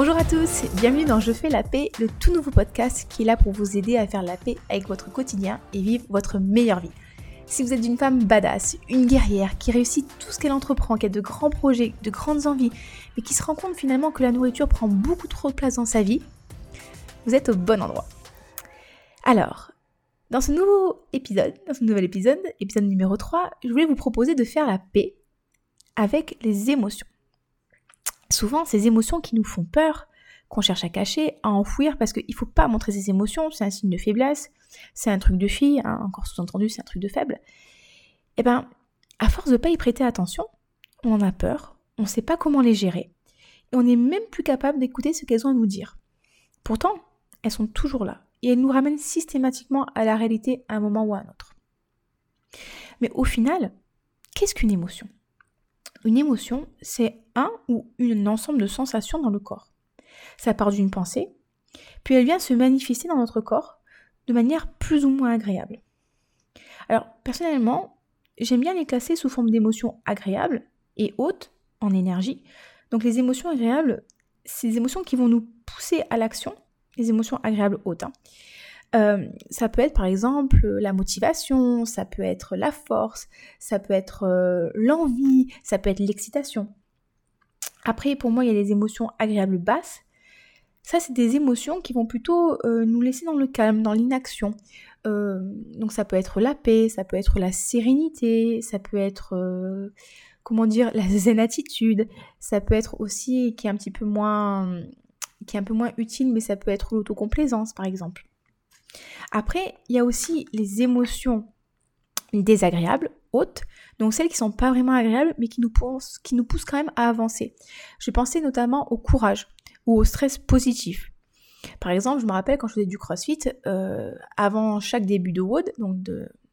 Bonjour à tous, bienvenue dans Je fais la paix, le tout nouveau podcast qui est là pour vous aider à faire la paix avec votre quotidien et vivre votre meilleure vie. Si vous êtes une femme badass, une guerrière qui réussit tout ce qu'elle entreprend, qui a de grands projets, de grandes envies, mais qui se rend compte finalement que la nourriture prend beaucoup trop de place dans sa vie, vous êtes au bon endroit. Alors, dans ce nouveau épisode, dans ce nouvel épisode, épisode numéro 3, je voulais vous proposer de faire la paix avec les émotions. Souvent, ces émotions qui nous font peur, qu'on cherche à cacher, à enfouir, parce qu'il ne faut pas montrer ses émotions, c'est un signe de faiblesse, c'est un truc de fille, hein, encore sous-entendu, c'est un truc de faible. Eh bien, à force de ne pas y prêter attention, on en a peur, on ne sait pas comment les gérer, et on n'est même plus capable d'écouter ce qu'elles ont à nous dire. Pourtant, elles sont toujours là, et elles nous ramènent systématiquement à la réalité à un moment ou à un autre. Mais au final, qu'est-ce qu'une émotion? Une émotion, c'est un ou une ensemble de sensations dans le corps. Ça part d'une pensée, puis elle vient se manifester dans notre corps de manière plus ou moins agréable. Alors, personnellement, j'aime bien les classer sous forme d'émotions agréables et hautes en énergie. Donc les émotions agréables, c'est des émotions qui vont nous pousser à l'action, les émotions agréables hautes. Hein. Euh, ça peut être par exemple la motivation, ça peut être la force, ça peut être euh, l'envie, ça peut être l'excitation. Après, pour moi, il y a les émotions agréables basses. Ça, c'est des émotions qui vont plutôt euh, nous laisser dans le calme, dans l'inaction. donc ça peut être la paix, ça peut être la sérénité, ça peut être, comment dire, la zen attitude, ça peut être aussi, qui est un petit peu moins qui est un peu moins utile, mais ça peut être l'autocomplaisance par exemple. Après, il y a aussi les émotions désagréables, hautes, donc celles qui sont pas vraiment agréables, mais qui nous, poussent, qui nous poussent quand même à avancer. Je pensais notamment au courage ou au stress positif. Par exemple, je me rappelle quand je faisais du crossfit, euh, avant chaque début de WOD, donc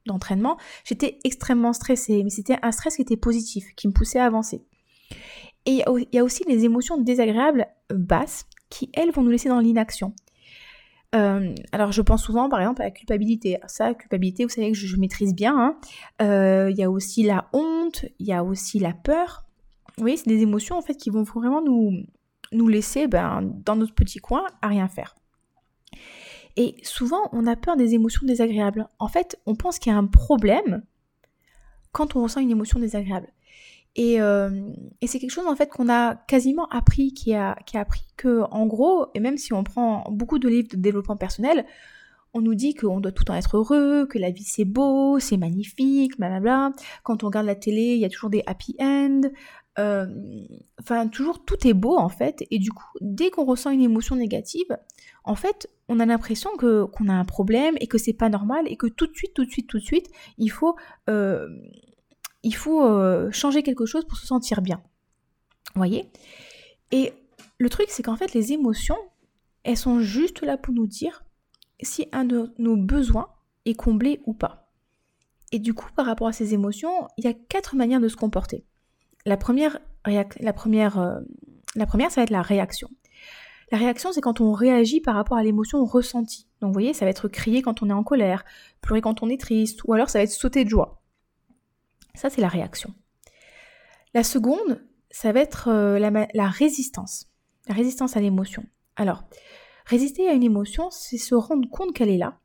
d'entraînement, j'étais extrêmement stressée, mais c'était un stress qui était positif, qui me poussait à avancer. Et il y a aussi les émotions désagréables basses, qui, elles, vont nous laisser dans l'inaction. Euh, alors je pense souvent par exemple à la culpabilité. Ça, culpabilité, vous savez que je, maîtrise bien. Hein. Euh, il y a aussi la honte, il y a aussi la peur. Vous voyez, c'est des émotions en fait qui vont vraiment nous, nous laisser ben, dans notre petit coin à rien faire. Et souvent, on a peur des émotions désagréables. En fait, on pense qu'il y a un problème quand on ressent une émotion désagréable. Euh, et, c'est quelque chose en fait qu'on a quasiment appris, qui a, qui a appris que en gros, et même si on prend beaucoup de livres de développement personnel, on nous dit qu'on doit tout le temps être heureux, que la vie c'est beau, c'est magnifique, blablabla. Quand on regarde la télé, il y a toujours des happy end. Euh, enfin, toujours tout est beau en fait. Et du coup, dès qu'on ressent une émotion négative, en fait, on a l'impression que qu'on a un problème et que c'est pas normal et que tout de suite, tout de suite, tout de suite, il faut euh, il faut euh, changer quelque chose pour se sentir bien. Voyez? Et le truc, c'est qu'en fait, les émotions, elles sont juste là pour nous dire si un de nos besoins est comblé ou pas. Et du coup, par rapport à ces émotions, il y a quatre manières de se comporter. La première, la euh, la première ça va être la réaction. La réaction, c'est quand on réagit par rapport à l'émotion ressentie. Donc, vous voyez, ça va être crier quand on est en colère, pleurer quand on est triste, ou alors ça va être sauter de joie. Ça, c'est la réaction. La seconde, ça va être euh, la, résistance. La résistance à l'émotion. Alors, résister à une émotion, c'est se rendre compte qu'elle est là,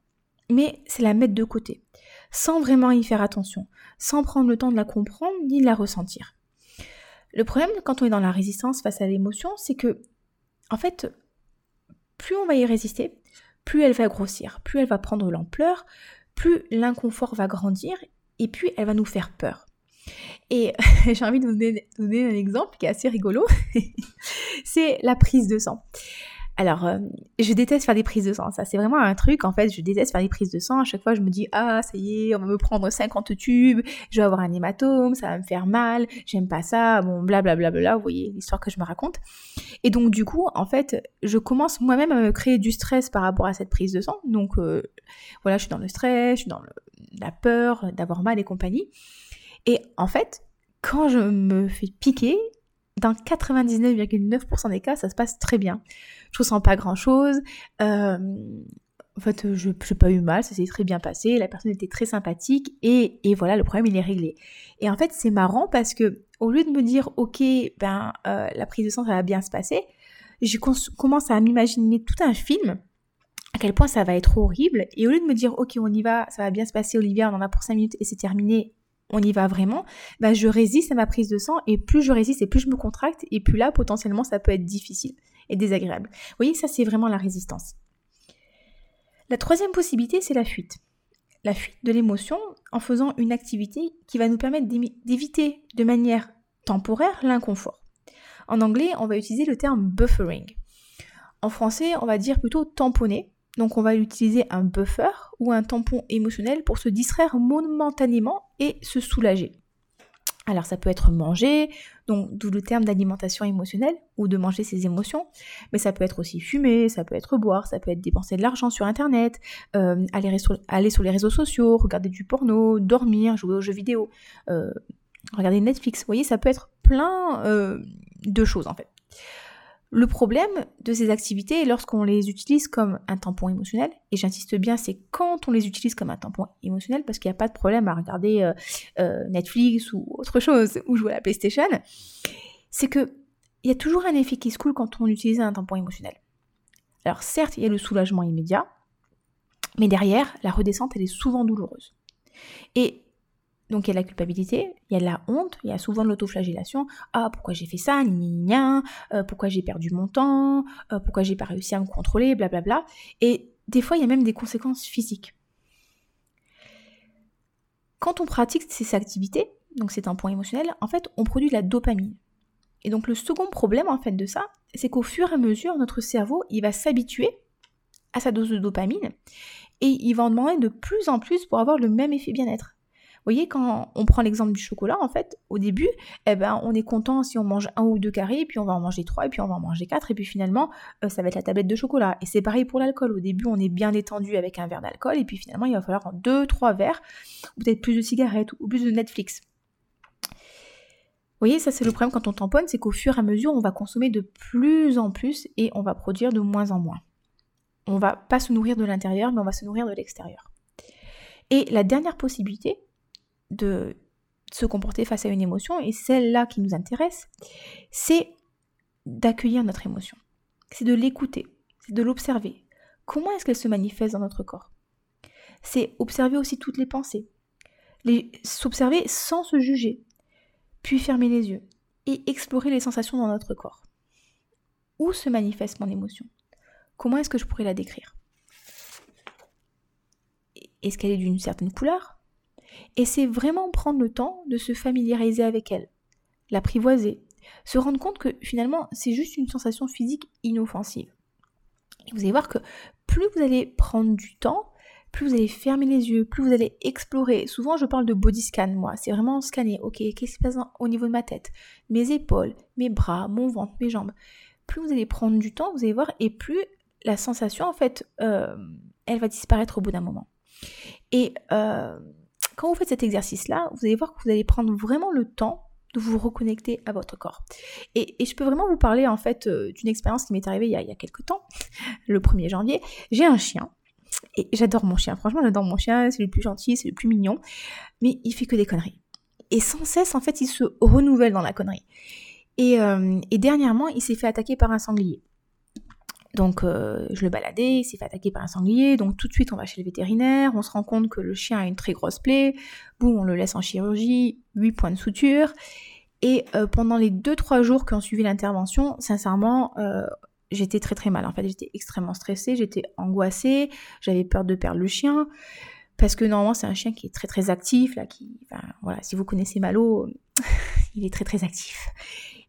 mais c'est la mettre de côté, sans vraiment y faire attention, sans prendre le temps de la comprendre ni de la ressentir. Le problème quand on est dans la résistance face à l'émotion, c'est que, en fait, plus on va y résister, plus elle va grossir, plus elle va prendre l'ampleur, plus l'inconfort va grandir et puis elle va nous faire peur. Et j'ai envie de vous donner, un exemple qui est assez rigolo, c'est la prise de sang. Alors, euh, je déteste faire des prises de sang. Ça, c'est vraiment un truc. En fait, je déteste faire des prises de sang. À chaque fois, je me dis, ah, ça y est, on va me prendre 50 tubes, je vais avoir un hématome, ça va me faire mal, j'aime pas ça, bon, blablabla. Bla, bla, bla, vous voyez l'histoire que je me raconte. Et donc, du coup, en fait, je commence moi-même à me créer du stress par rapport à cette prise de sang. Donc, euh, voilà, je suis dans le stress, je suis dans la peur d'avoir mal et compagnie. Et en fait, quand je me fais piquer, dans 99,9% des cas, ça se passe très bien. Je ressens pas grand chose. Euh, en fait, je n'ai pas eu mal, ça s'est très bien passé. La personne était très sympathique et, voilà, le problème il est réglé. Et en fait, c'est marrant parce que au lieu de me dire, ok, ben euh, la prise de sang ça va bien se passer, je commence à m'imaginer tout un film à quel point ça va être horrible. Et au lieu de me dire, ok, on y va, ça va bien se passer, Olivia, on en a pour 5 minutes et c'est terminé, on y va vraiment, bah, je résiste à ma prise de sang et plus je résiste et plus je me contracte et plus là, potentiellement, ça peut être difficile et désagréable. Vous voyez, ça, c'est vraiment la résistance. La troisième possibilité, c'est la fuite. La fuite de l'émotion en faisant une activité qui va nous permettre d'éviter de manière temporaire l'inconfort. En anglais, on va utiliser le terme buffering. En français, on va dire plutôt tamponner. Donc on va utiliser un buffer ou un tampon émotionnel pour se distraire momentanément et se soulager. Alors ça peut être manger, donc d'où le terme d'alimentation émotionnelle ou de manger ses émotions, mais ça peut être aussi fumer, ça peut être boire, ça peut être dépenser de l'argent sur internet, euh, aller, sur, les réseaux sociaux, regarder du porno, dormir, jouer aux jeux vidéo, euh, regarder Netflix. Vous voyez, ça peut être plein euh, de choses en fait. Le problème de ces activités, lorsqu'on les utilise comme un tampon émotionnel, et j'insiste bien, c'est quand on les utilise comme un tampon émotionnel, parce qu'il n'y a pas de problème à regarder euh, euh, Netflix ou autre chose, ou jouer à la PlayStation, c'est que il y a toujours un effet qui se coule quand on utilise un tampon émotionnel. Alors certes, il y a le soulagement immédiat, mais derrière, la redescente, elle est souvent douloureuse. Donc il y a la culpabilité, il y a la honte, il y a souvent de l'autoflagellation. Ah, pourquoi j'ai fait ça ni euh, Pourquoi j'ai perdu mon temps euh, Pourquoi j'ai pas réussi à me contrôler Blablabla. Et des fois, il y a même des conséquences physiques. Quand on pratique ces activités, donc c'est un point émotionnel, en fait, on produit de la dopamine. Et donc le second problème en fait de ça, c'est qu'au fur et à mesure, notre cerveau, il va s'habituer à sa dose de dopamine et il va en demander de plus en plus pour avoir le même effet bien-être. Vous voyez, quand on prend l'exemple du chocolat, en fait, au début, eh ben, on est content si on mange un ou deux carrés, puis on va en manger trois, et puis on va en manger quatre, et puis finalement, euh, ça va être la tablette de chocolat. Et c'est pareil pour l'alcool. Au début, on est bien détendu avec un verre d'alcool, et puis finalement, il va falloir deux, trois verres, peut-être plus de cigarettes, ou plus de Netflix. Vous voyez, ça c'est le problème quand on tamponne, c'est qu'au fur et à mesure, on va consommer de plus en plus et on va produire de moins en moins. On va pas se nourrir de l'intérieur, mais on va se nourrir de l'extérieur. Et la dernière possibilité, de se comporter face à une émotion, et celle-là qui nous intéresse, c'est d'accueillir notre émotion. C'est de l'écouter, c'est de l'observer. Comment est-ce qu'elle se manifeste dans notre corps? C'est observer aussi toutes les pensées, s'observer sans se juger, puis fermer les yeux et explorer les sensations dans notre corps. Où se manifeste mon émotion? Comment est-ce que je pourrais la décrire? Est-ce qu'elle est d'une certaine couleur? Et c'est vraiment prendre le temps de se familiariser avec elle, l'apprivoiser, se rendre compte que finalement c'est juste une sensation physique inoffensive. Et vous allez voir que plus vous allez prendre du temps, plus vous allez fermer les yeux, plus vous allez explorer. Souvent, je parle de body scan, moi. C'est vraiment scanner. Ok, qu'est-ce qui se passe au niveau de ma tête? Mes épaules, mes bras, mon ventre, mes jambes. Plus vous allez prendre du temps, vous allez voir, et plus la sensation, en fait, euh, elle va disparaître au bout d'un moment. Et euh, quand vous faites cet exercice-là, vous allez voir que vous allez prendre vraiment le temps de vous reconnecter à votre corps. Et, je peux vraiment vous parler en fait euh, d'une expérience qui m'est arrivée il y, a, il quelques temps, le 1er janvier. J'ai un chien. Et j'adore mon chien, franchement j'adore mon chien, c'est le plus gentil, c'est le plus mignon, mais il fait que des conneries. Et sans cesse, en fait, il se renouvelle dans la connerie. Et, euh, et dernièrement, il s'est fait attaquer par un sanglier. Donc euh, je le baladais, il s'est fait attaquer par un sanglier, donc tout de suite on va chez le vétérinaire, on se rend compte que le chien a une très grosse plaie, boum, on le laisse en chirurgie, 8 points de suture, et euh, pendant les 2-3 jours qui ont suivi l'intervention, sincèrement, euh, j'étais très très mal, en fait j'étais extrêmement stressée, j'étais angoissée, j'avais peur de perdre le chien, parce que normalement c'est un chien qui est très très actif, là, qui, voilà, si vous connaissez Malo, il est très très actif.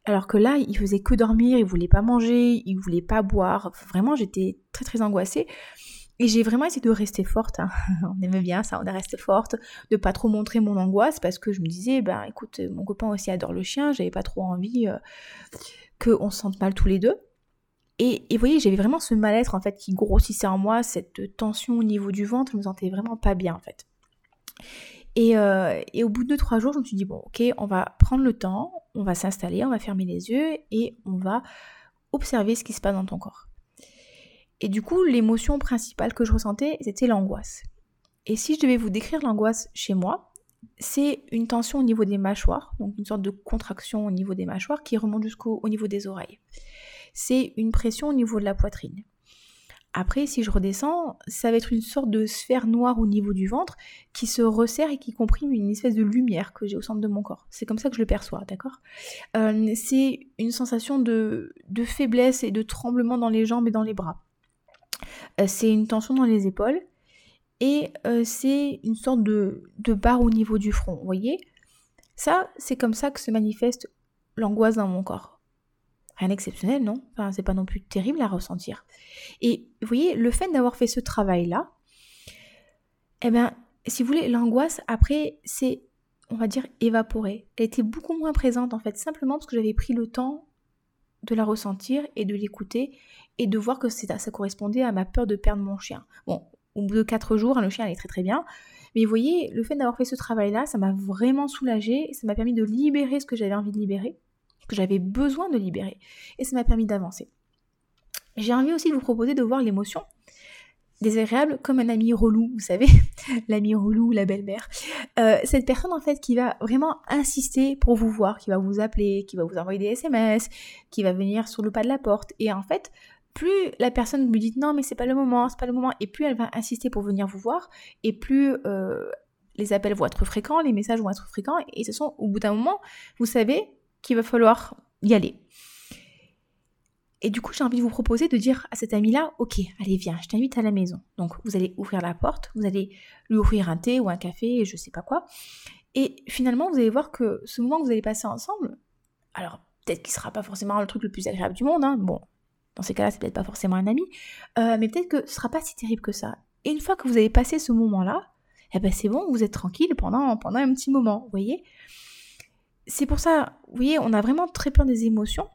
Alors que là, il faisait que dormir, il voulait pas manger, il voulait pas boire. Vraiment, j'étais très très angoissée. Et j'ai vraiment essayé de rester forte. Hein. On aimait bien ça, on est resté forte, de pas trop montrer mon angoisse parce que je me disais, ben écoute, mon copain aussi adore le chien, j'avais pas trop envie euh, qu'on se sente mal tous les deux. Et, vous voyez, j'avais vraiment ce mal-être en fait qui grossissait en moi, cette tension au niveau du ventre, je me sentais vraiment pas bien en fait. Euh, et, au bout de 2-3 jours, je me suis dit, bon, ok, on va prendre le temps, on va s'installer, on va fermer les yeux et on va observer ce qui se passe dans ton corps. Et du coup, l'émotion principale que je ressentais, c'était l'angoisse. Et si je devais vous décrire l'angoisse chez moi, c'est une tension au niveau des mâchoires, donc une sorte de contraction au niveau des mâchoires qui remonte jusqu'au niveau des oreilles. c'est une pression au niveau de la poitrine. Après, si je redescends, ça va être une sorte de sphère noire au niveau du ventre qui se resserre et qui comprime une espèce de lumière que j'ai au centre de mon corps. C'est comme ça que je le perçois, d'accord? Euh, C'est une sensation de, faiblesse et de tremblement dans les jambes et dans les bras. Euh, c'est une tension dans les épaules et euh, c'est une sorte de, de barre au niveau du front. Vous voyez? Ça, c'est comme ça que se manifeste l'angoisse dans mon corps rien d'exceptionnel, non? Enfin, c'est pas non plus terrible à ressentir. Et vous voyez, le fait d'avoir fait ce travail-là, eh bien, si vous voulez, l'angoisse, après, c'est, on va dire, évaporée. Elle était beaucoup moins présente, en fait, simplement parce que j'avais pris le temps de la ressentir et de l'écouter et de voir que ça, correspondait à ma peur de perdre mon chien. Bon, au bout de quatre jours, le chien allait très très bien. Mais vous voyez, le fait d'avoir fait ce travail-là, ça m'a vraiment soulagée, ça m'a permis de libérer ce que j'avais envie de libérer que j'avais besoin de libérer. Et ça m'a permis d'avancer. J'ai envie aussi de vous proposer de voir l'émotion désagréable comme un ami relou, vous savez, l'ami relou, la belle-mère. Euh, cette personne en fait qui va vraiment insister pour vous voir, qui va vous appeler, qui va vous envoyer des SMS, qui va venir sur le pas de la porte. Et en fait, plus la personne vous dit non mais c'est pas le moment, c'est pas le moment, et plus elle va insister pour venir vous voir, et plus euh, les appels vont être fréquents, les messages vont être fréquents, et ce sont au bout d'un moment, vous savez, qu'il va falloir y aller. Et du coup, j'ai envie de vous proposer de dire à cet ami-là, ok, allez, viens, je t'invite à la maison. Donc, vous allez ouvrir la porte, vous allez lui offrir un thé ou un café, je sais pas quoi. Et finalement, vous allez voir que ce moment que vous allez passer ensemble, alors peut-être qu'il sera pas forcément le truc le plus agréable du monde, hein. bon, dans ces cas-là, c'est peut-être pas forcément un ami, euh, mais peut-être que ce sera pas si terrible que ça. Et une fois que vous avez passé ce moment-là, eh ben c'est bon, vous êtes tranquille pendant, pendant un petit moment, vous voyez? C'est pour ça, vous voyez, on a vraiment très peur des émotions.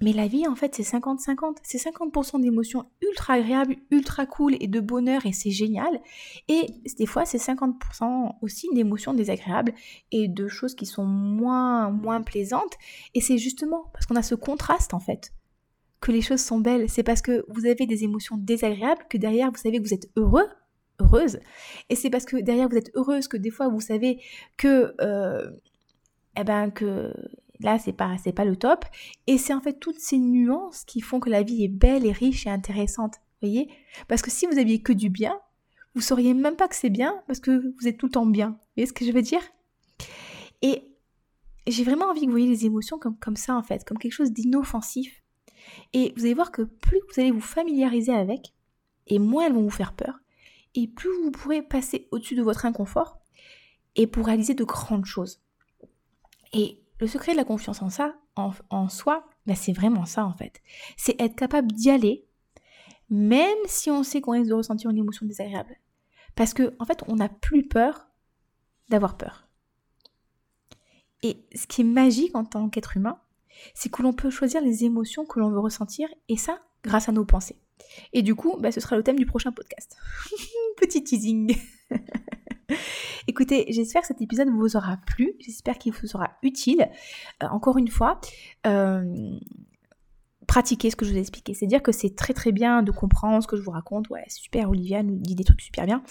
Mais la vie, en fait, c'est 50-50. C'est 50%, d'émotions ultra agréables, ultra cool et de bonheur et c'est génial. Et des fois, c'est 50% aussi d'émotions désagréables et de choses qui sont moins, moins plaisantes. Et c'est justement parce qu'on a ce contraste, en fait, que les choses sont belles. C'est parce que vous avez des émotions désagréables que derrière, vous savez que vous êtes heureux, heureuse. Et c'est parce que derrière, vous êtes heureuse que des fois, vous savez que... Euh, eh ben que là c'est pas c'est pas le top. Et c'est en fait toutes ces nuances qui font que la vie est belle et riche et intéressante voyez? Parce que si vous aviez que du bien vous sauriez même pas que c'est bien parce que vous êtes tout le temps bien. Vous voyez ce que je veux dire? Et j'ai vraiment envie que vous voyez les émotions comme, comme ça en fait comme quelque chose d'inoffensif. Et vous allez voir que plus vous allez vous familiariser avec et moins elles vont vous faire peur. Et plus vous pourrez passer au-dessus de votre inconfort et pour réaliser de grandes choses et le secret de la confiance en ça, en, soi, bah, c'est vraiment ça en fait. C'est être capable d'y aller, même si on sait qu'on risque de ressentir une émotion désagréable. Parce que en fait, on n'a plus peur d'avoir peur. Et ce qui est magique en tant qu'être humain, c'est que l'on peut choisir les émotions que l'on veut ressentir, et ça grâce à nos pensées. Et du coup, bah, ce sera le thème du prochain podcast. Petit teasing. Écoutez, j'espère que cet épisode vous aura plu, j'espère qu'il vous sera utile. Euh, encore une fois, euh, pratiquer ce que je vous ai expliqué. C'est dire que c'est très très bien de comprendre ce que je vous raconte. Ouais, super, Olivia nous dit des trucs super bien.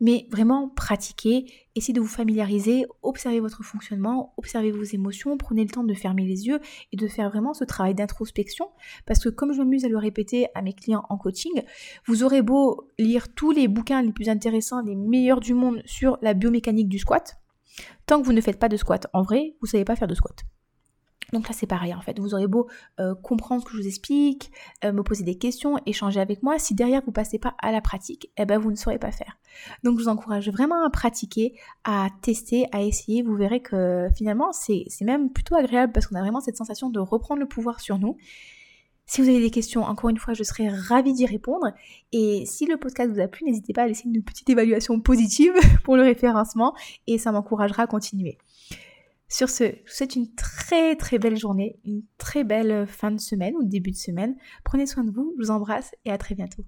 Mais vraiment, pratiquer, essayez de vous familiariser, observez votre fonctionnement, observez vos émotions, prenez le temps de fermer les yeux et de faire vraiment ce travail d'introspection. Parce que comme je m'amuse à le répéter à mes clients en coaching, vous aurez beau lire tous les bouquins les plus intéressants, les meilleurs du monde sur la biomécanique du squat. Tant que vous ne faites pas de squat en vrai, vous ne savez pas faire de squat. Donc là c'est pareil en fait, vous aurez beau euh, comprendre ce que je vous explique, euh, me poser des questions, échanger avec moi, si derrière vous passez pas à la pratique, eh ben vous ne saurez pas faire. Donc je vous encourage vraiment à pratiquer, à tester, à essayer, vous verrez que finalement c'est même plutôt agréable parce qu'on a vraiment cette sensation de reprendre le pouvoir sur nous. Si vous avez des questions, encore une fois, je serai ravie d'y répondre. Et si le podcast vous a plu, n'hésitez pas à laisser une petite évaluation positive pour le référencement et ça m'encouragera à continuer. Sur ce, je vous souhaite une très très belle journée, une très belle fin de semaine ou début de semaine. Prenez soin de vous, je vous embrasse et à très bientôt.